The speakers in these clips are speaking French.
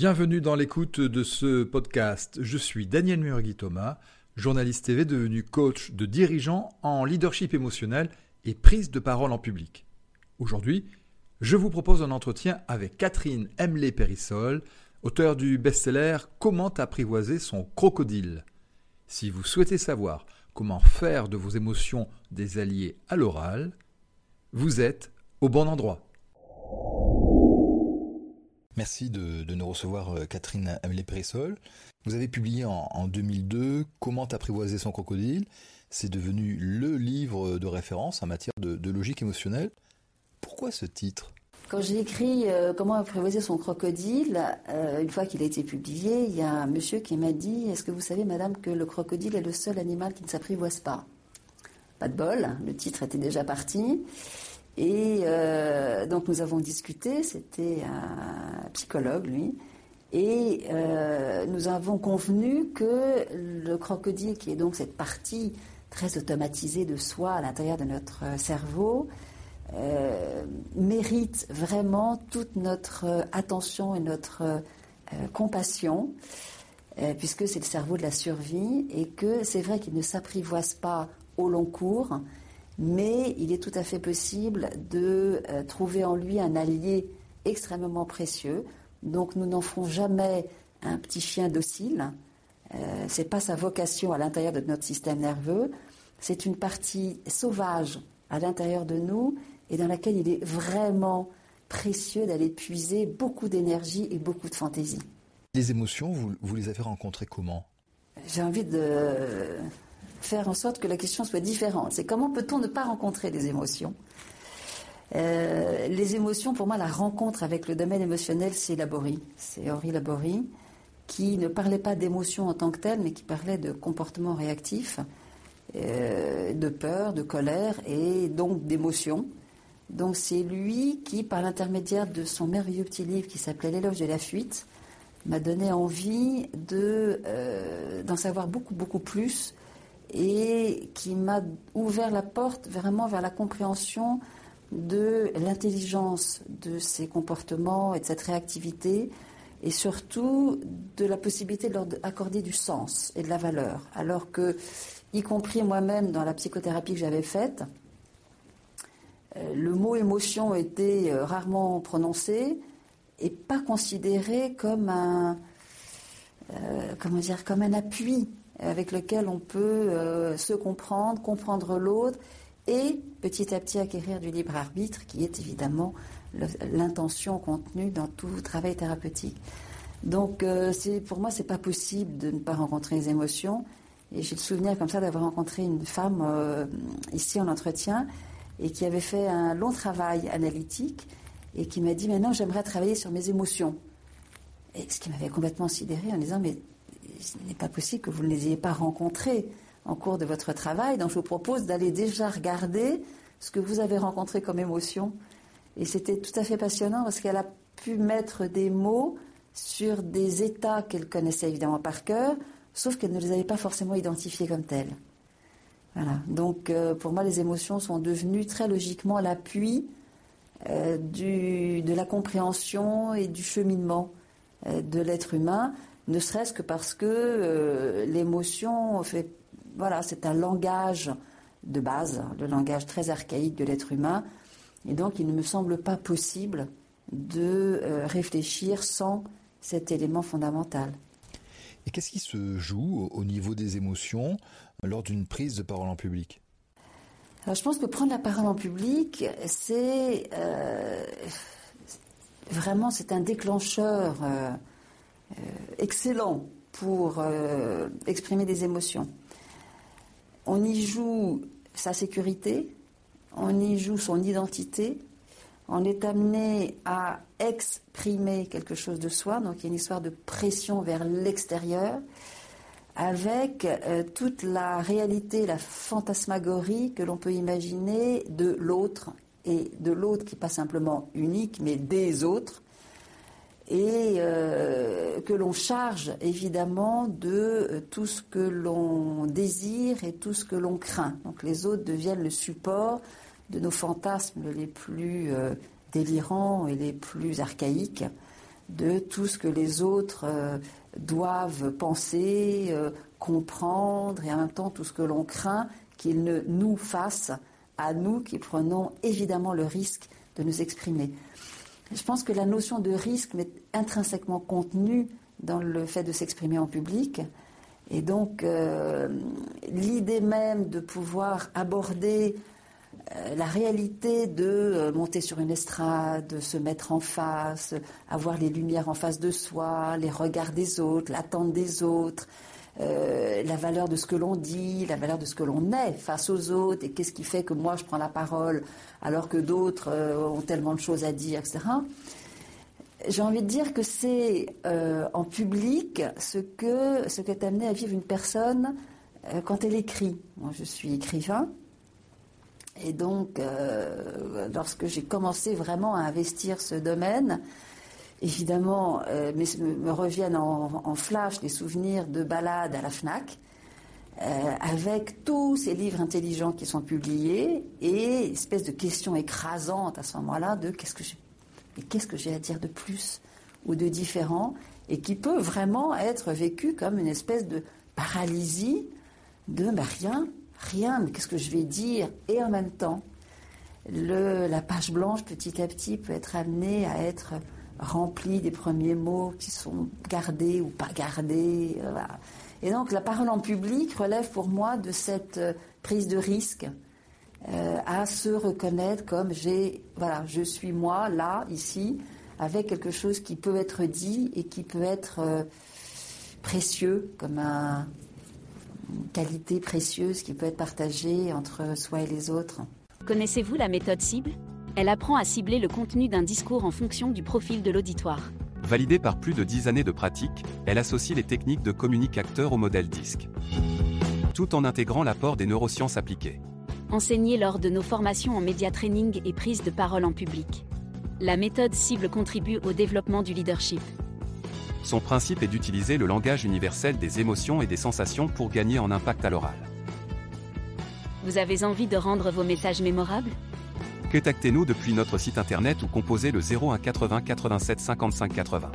Bienvenue dans l'écoute de ce podcast. Je suis Daniel Murgui Thomas, journaliste TV devenu coach de dirigeants en leadership émotionnel et prise de parole en public. Aujourd'hui, je vous propose un entretien avec Catherine Emley Périssol, auteure du best-seller Comment apprivoiser son crocodile. Si vous souhaitez savoir comment faire de vos émotions des alliés à l'oral, vous êtes au bon endroit. Merci de, nous recevoir euh, Catherine Amélie Périssol. Vous avez publié en, 2002 Comment apprivoiser son crocodile. C'est devenu le livre de référence en matière de, logique émotionnelle. Pourquoi ce titre? Quand j'ai écrit euh, Comment apprivoiser son crocodile, euh, une fois qu'il a été publié, il y a un monsieur qui m'a dit Est-ce que vous savez, madame, que le crocodile est le seul animal qui ne s'apprivoise pas? Pas de bol, le titre était déjà parti. Et euh, donc nous avons discuté, c'était un psychologue lui, et euh, nous avons convenu que le crocodile, qui est donc cette partie très automatisée de soi à l'intérieur de notre cerveau, euh, mérite vraiment toute notre attention et notre compassion, puisque c'est le cerveau de la survie, et que c'est vrai qu'il ne s'apprivoise pas au long cours, mais il est tout à fait possible de euh, trouver en lui un allié extrêmement précieux. Donc nous n'en ferons jamais un petit chien docile. Euh, Ce n'est pas sa vocation à l'intérieur de notre système nerveux. C'est une partie sauvage à l'intérieur de nous et dans laquelle il est vraiment précieux d'aller puiser beaucoup d'énergie et beaucoup de fantaisie. Les émotions, vous les avez rencontrées comment? J'ai envie de faire en sorte que la question soit différente. C'est comment peut-on ne pas rencontrer des émotions euh, Les émotions, pour moi, la rencontre avec le domaine émotionnel, c'est Laborie. C'est Henri Laborie, qui ne parlait pas d'émotions en tant que telles, mais qui parlait de comportements réactifs, euh, de peur, de colère et donc d'émotions. Donc c'est lui qui, par l'intermédiaire de son merveilleux petit livre qui s'appelait L'éloge de la fuite, m'a donné envie de, euh, d'en savoir beaucoup, beaucoup plus et qui m'a ouvert la porte vraiment vers la compréhension de l'intelligence de ces comportements et de cette réactivité, et surtout de la possibilité de leur accorder du sens et de la valeur. Alors que, y compris moi-même dans la psychothérapie que j'avais faite, euh, le mot émotion était euh, rarement prononcé et pas considéré comme un, euh, comment dire, comme un appui avec lequel on peut euh, se comprendre, comprendre l'autre et petit à petit acquérir du libre arbitre qui est évidemment l'intention contenue dans tout travail thérapeutique. Donc euh, pour moi c'est pas possible de ne pas rencontrer les émotions et j'ai le souvenir comme ça d'avoir rencontré une femme euh, ici en entretien et qui avait fait un long travail analytique et qui m'a dit maintenant j'aimerais travailler sur mes émotions. Et ce qui m'avait complètement sidéré en disant mais il n'est pas possible que vous ne les ayez pas rencontrés en cours de votre travail. Donc je vous propose d'aller déjà regarder ce que vous avez rencontré comme émotion. Et c'était tout à fait passionnant parce qu'elle a pu mettre des mots sur des états qu'elle connaissait évidemment par cœur, sauf qu'elle ne les avait pas forcément identifiés comme tels. Voilà. Donc euh, pour moi, les émotions sont devenues très logiquement l'appui euh, de la compréhension et du cheminement euh, de l'être humain ne serait-ce que parce que euh, l'émotion fait, voilà, c'est un langage de base, le langage très archaïque de l'être humain, et donc il ne me semble pas possible de euh, réfléchir sans cet élément fondamental. Et qu'est-ce qui se joue au niveau des émotions lors d'une prise de parole en public? Alors je pense que prendre la parole en public, c'est euh, vraiment c'est un déclencheur euh, excellent pour euh, exprimer des émotions. On y joue sa sécurité, on y joue son identité, on est amené à exprimer quelque chose de soi, donc il y a une histoire de pression vers l'extérieur, avec euh, toute la réalité, la fantasmagorie que l'on peut imaginer de l'autre, et de l'autre qui n'est pas simplement unique, mais des autres, et que l'on charge évidemment de euh, tout ce que l'on désire et tout ce que l'on craint. Donc les autres deviennent le support de nos fantasmes les plus euh, délirants et les plus archaïques. de tout ce que les autres euh, doivent penser, comprendre, et en même temps tout ce que l'on craint qu'ils ne nous fassent à nous qui prenons évidemment le risque de nous exprimer. Je pense que la notion de risque est intrinsèquement contenue dans le fait de s'exprimer en public. Et donc, euh, l'idée même de pouvoir aborder euh, la réalité de euh, monter sur une estrade, de se mettre en face, avoir les lumières en face de soi, les regards des autres, l'attente des autres, la valeur de ce que l'on dit, la valeur de ce que l'on est face aux autres, et qu'est-ce qui fait que moi je prends la parole alors que d'autres ont tellement de choses à dire, etc j'ai envie de dire que c'est euh, en public ce que ce qu'est amené à vivre une personne euh, quand elle écrit. Moi, je suis écrivain. Et donc, euh, lorsque j'ai commencé vraiment à investir ce domaine, évidemment, me, reviennent en, flash des souvenirs de balades à la FNAC, avec tous ces livres intelligents qui sont publiés, et espèce de question écrasante à ce moment-là de qu'est-ce que j'ai qu'est-ce que j'ai à dire de plus ou de différent et qui peut vraiment être vécu comme une espèce de paralysie de bah, rien, rien, mais qu'est-ce que je vais dire? Et en même temps, le, la page blanche petit à petit peut être amenée à être remplie des premiers mots qui sont gardés ou pas gardés. Euh, et donc la parole en public relève pour moi de cette euh, prise de risque euh, à se reconnaître comme j'ai, voilà, je suis moi là, ici, avec quelque chose qui peut être dit et qui peut être euh, précieux, comme un, une qualité précieuse qui peut être partagée entre soi et les autres. Connaissez-vous la méthode cible? Elle apprend à cibler le contenu d'un discours en fonction du profil de l'auditoire. Validée par plus de 10 années de pratique, elle associe les techniques de communicateur au modèle disque, tout en intégrant l'apport des neurosciences appliquées enseignée lors de nos formations en média training et prise de parole en public. La méthode cible contribue au développement du leadership. Son principe est d'utiliser le langage universel des émotions et des sensations pour gagner en impact à l'oral. Vous avez envie de rendre vos messages mémorables? Contactez-nous depuis notre site internet ou composez le 01 80 87 55 80.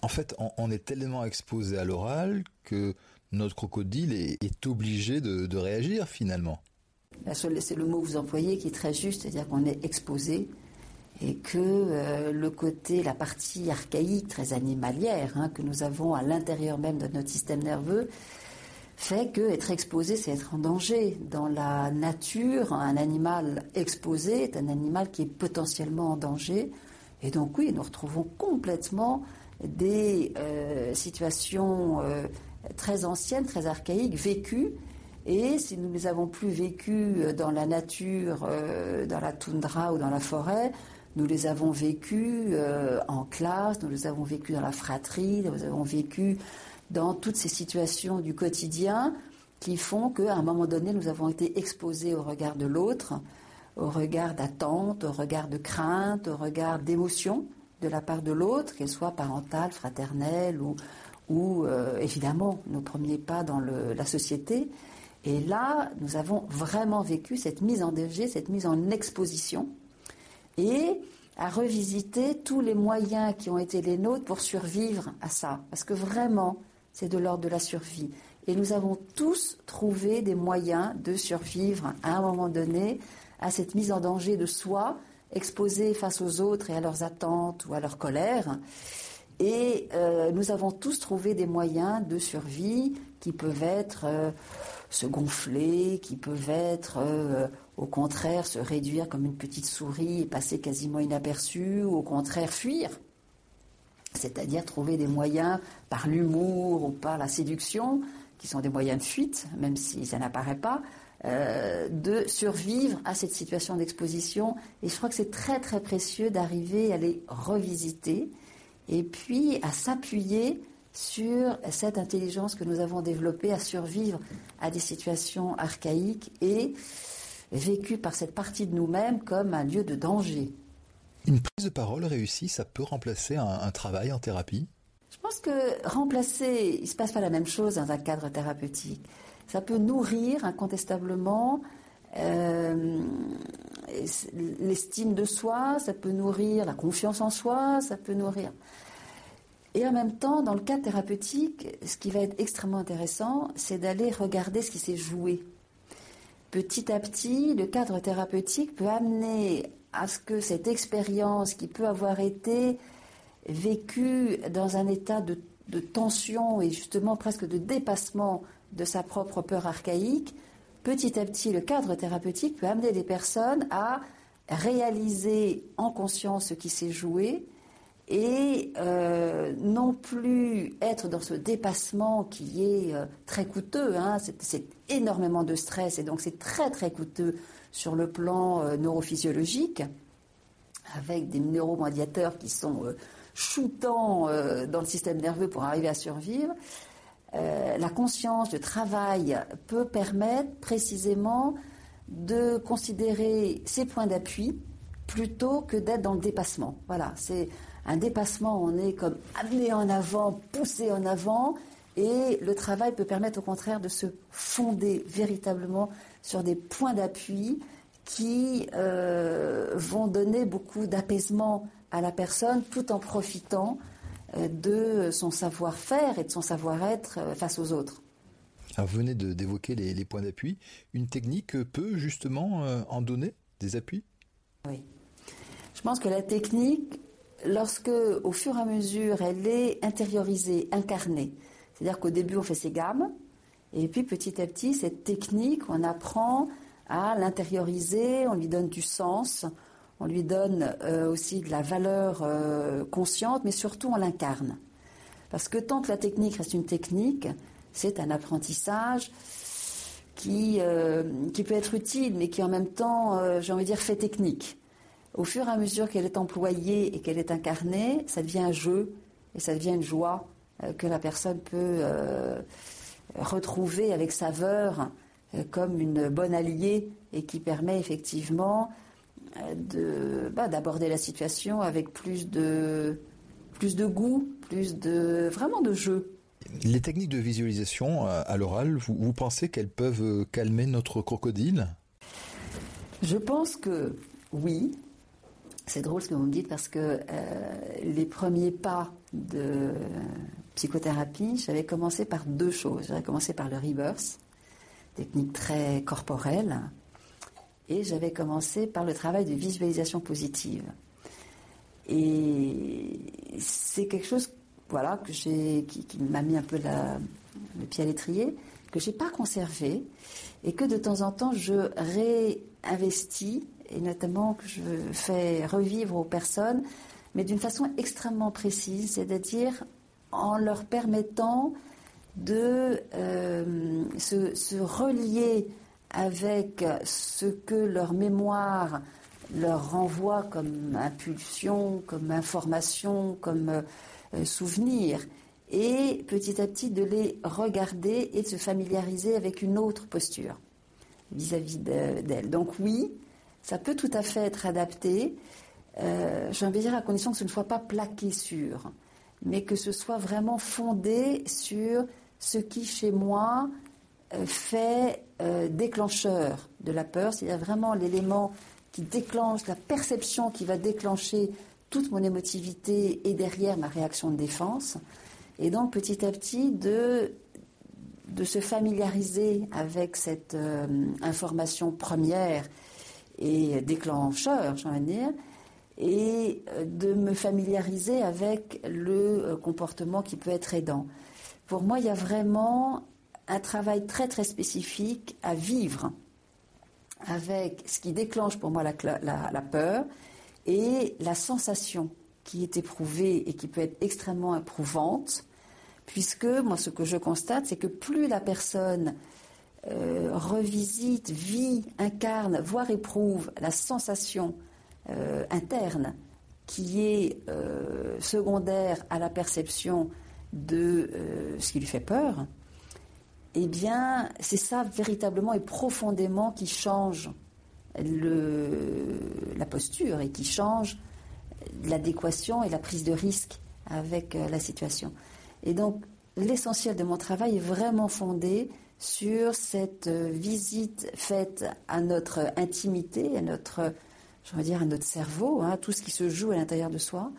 En fait, on est tellement exposé à l'oral que notre crocodile est, obligé de, réagir finalement. C'est le mot que vous employez qui est très juste, c'est-à-dire qu'on est exposé et que euh, le côté, la partie archaïque, très animalière, hein, que nous avons à l'intérieur même de notre système nerveux, fait que être exposé, c'est être en danger. Dans la nature, un animal exposé est un animal qui est potentiellement en danger. Et donc oui, nous retrouvons complètement des euh, situations euh, très anciennes, très archaïques, vécues. Et si nous ne les avons plus vécues euh, dans la nature, euh, dans la toundra ou dans la forêt, nous les avons vécues euh, en classe, nous les avons vécues dans la fratrie, nous les avons vécues dans toutes ces situations du quotidien qui font qu'à un moment donné, nous avons été exposés au regard de l'autre, au regard d'attente, au regard de crainte, au regard d'émotion de la part de l'autre, qu'elle soit parentale, fraternelle ou, ou euh, évidemment nos premiers pas dans la société. Et là, nous avons vraiment vécu cette mise en danger, cette mise en exposition, et à revisiter tous les moyens qui ont été les nôtres pour survivre à ça. Parce que vraiment, c'est de l'ordre de la survie. Et nous avons tous trouvé des moyens de survivre à un moment donné à cette mise en danger de soi, exposée face aux autres et à leurs attentes ou à leur colère. Et euh, nous avons tous trouvé des moyens de survie qui peuvent être euh, se gonfler, qui peuvent être euh, au contraire se réduire comme une petite souris et passer quasiment inaperçu, ou au contraire fuir. C'est-à-dire trouver des moyens par l'humour ou par la séduction, qui sont des moyens de fuite, même si ça n'apparaît pas, de survivre à cette situation d'exposition. Et je crois que c'est très très précieux d'arriver à les revisiter et puis à s'appuyer sur cette intelligence que nous avons développée à survivre à des situations archaïques et vécues par cette partie de nous-mêmes comme un lieu de danger. Une prise de parole réussie, ça peut remplacer un, travail en thérapie? Je pense que remplacer, il ne se passe pas la même chose dans un cadre thérapeutique. Ça peut nourrir incontestablement, euh, l'estime de soi, ça peut nourrir la confiance en soi, ça peut nourrir. Et en même temps, dans le cadre thérapeutique, ce qui va être extrêmement intéressant, c'est d'aller regarder ce qui s'est joué. Petit à petit, le cadre thérapeutique peut amener à ce que cette expérience qui peut avoir été vécue dans un état de, de tension et justement presque de dépassement de sa propre peur archaïque, petit à petit, le cadre thérapeutique peut amener des personnes à réaliser en conscience ce qui s'est joué et euh, non plus être dans ce dépassement qui est euh, très coûteux. Hein. c'est énormément de stress et donc c'est très très coûteux sur le plan euh, neurophysiologique, avec des neuromédiateurs qui sont shootants dans le système nerveux pour arriver à survivre. La conscience, le travail peut permettre précisément de considérer ses points d'appui plutôt que d'être dans le dépassement. Voilà, c'est un dépassement, on est comme amené en avant, poussé en avant, et le travail peut permettre au contraire de se fonder véritablement sur des points d'appui qui euh, vont donner beaucoup d'apaisement à la personne tout en profitant euh, de son savoir-faire et de son savoir-être euh, face aux autres. vous venez d'évoquer les, les, points d'appui. Une technique peut justement en donner des appuis? Oui. Je pense que la technique lorsque, au fur et à mesure, elle est intériorisée, incarnée, c'est-à-dire qu'au début, on fait ses gammes, et puis petit à petit, cette technique, on apprend à l'intérioriser, on lui donne du sens, on lui donne euh, aussi de la valeur euh, consciente, mais surtout on l'incarne. Parce que tant que la technique reste une technique, c'est un apprentissage qui, euh, qui peut être utile, mais qui en même temps, j'ai envie de dire, fait technique au fur et à mesure qu'elle est employée et qu'elle est incarnée, ça devient un jeu et ça devient une joie que la personne peut retrouver avec saveur comme une bonne alliée et qui permet effectivement bah, d'aborder la situation avec plus de, plus de goût, plus de vraiment de jeu. Les techniques de visualisation à l'oral, vous pensez qu'elles peuvent calmer notre crocodile? Je pense que oui, c'est drôle ce que vous me dites parce que euh, les premiers pas de psychothérapie, j'avais commencé par deux choses. J'avais commencé par le rebirth, technique très corporelle, j'avais commencé par le travail de visualisation positive. Et c'est quelque chose voilà, que j'ai, qui, m'a mis un peu le pied à l'étrier, que je n'ai pas conservé, et que de temps en temps je réinvestis et notamment que je fais revivre aux personnes, mais d'une façon extrêmement précise, c'est-à-dire en leur permettant de euh, se, relier avec ce que leur mémoire leur renvoie comme impulsion, comme information, comme euh, souvenir, et petit à petit de les regarder et de se familiariser avec une autre posture vis-à-vis d'elles. Donc oui, ça peut tout à fait être adapté. Euh, J'ai envie de dire à condition que ce ne soit pas plaqué sur, mais que ce soit vraiment fondé sur ce qui, chez moi, fait euh, déclencheur de la peur, c'est-à-dire vraiment l'élément qui déclenche, la perception qui va déclencher toute mon émotivité et derrière ma réaction de défense. Et donc petit à petit de, de se familiariser avec cette euh, information première et déclencheur, j'ai envie de dire, et euh, de me familiariser avec le comportement qui peut être aidant. Pour moi, il y a vraiment un travail très très spécifique à vivre avec ce qui déclenche pour moi la, peur et la sensation qui est éprouvée et qui peut être extrêmement éprouvante, puisque moi ce que je constate, c'est que plus la personne euh, revisite, vit, incarne, voire éprouve la sensation euh, interne qui est euh, secondaire à la perception de ce qui lui fait peur, eh bien, c'est ça véritablement et profondément qui change la posture et qui change l'adéquation et la prise de risque avec la situation. Et donc, l'essentiel de mon travail est vraiment fondé sur cette euh, visite faite à notre intimité, à notre je dire, à notre cerveau, hein, tout ce qui se joue à l'intérieur de soi,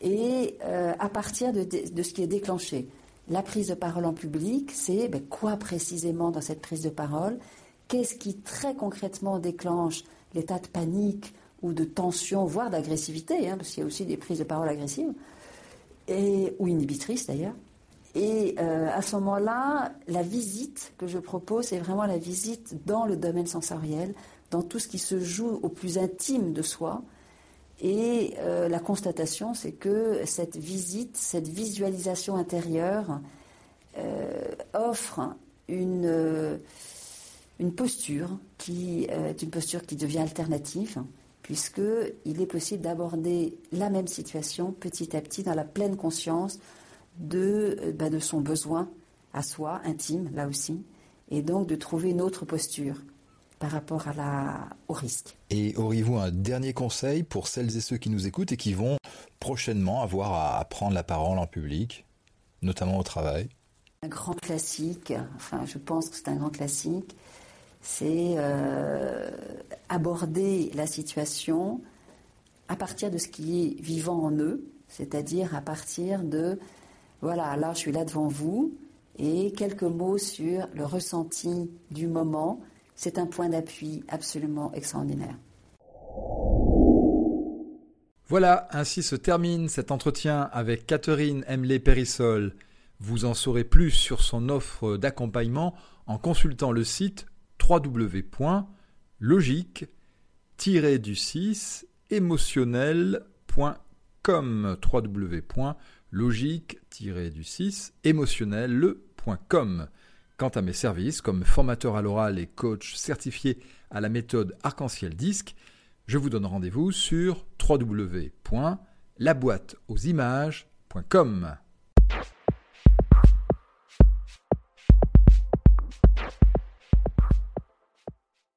et euh, à partir de, ce qui est déclenché. La prise de parole en public, c'est ben, quoi précisément dans cette prise de parole? Qu'est-ce qui très concrètement déclenche l'état de panique ou de tension, voire d'agressivité, hein, parce qu'il y a aussi des prises de parole agressives, et, ou inhibitrices d'ailleurs. Et euh, à ce moment-là, la visite que je propose, c'est vraiment la visite dans le domaine sensoriel, dans tout ce qui se joue au plus intime de soi. Et euh, la constatation, c'est que cette visite, cette visualisation intérieure euh, offre une, une posture qui est une posture qui devient alternative, puisqu'il est possible d'aborder la même situation petit à petit dans la pleine conscience de, euh, bah, de son besoin à soi, intime, là aussi, et donc de trouver une autre posture par rapport à la, au risque. Et auriez-vous un dernier conseil pour celles et ceux qui nous écoutent et qui vont prochainement avoir à prendre la parole en public, notamment au travail? Un grand classique, enfin je pense que c'est un grand classique, c'est euh, aborder la situation à partir de ce qui est vivant en eux, c'est-à-dire à partir de voilà, là, je suis là devant vous et quelques mots sur le ressenti du moment. C'est un point d'appui absolument extraordinaire. Voilà, ainsi se termine cet entretien avec Catherine Emley Périssol. Vous en saurez plus sur son offre d'accompagnement en consultant le site www.logique-du6 émotionnel.com logique-du6 émotionnel.com. Quant à mes services, comme formateur à l'oral et coach certifié à la méthode arc-en-ciel disque, je vous donne rendez-vous sur www.laboîteauximages.com.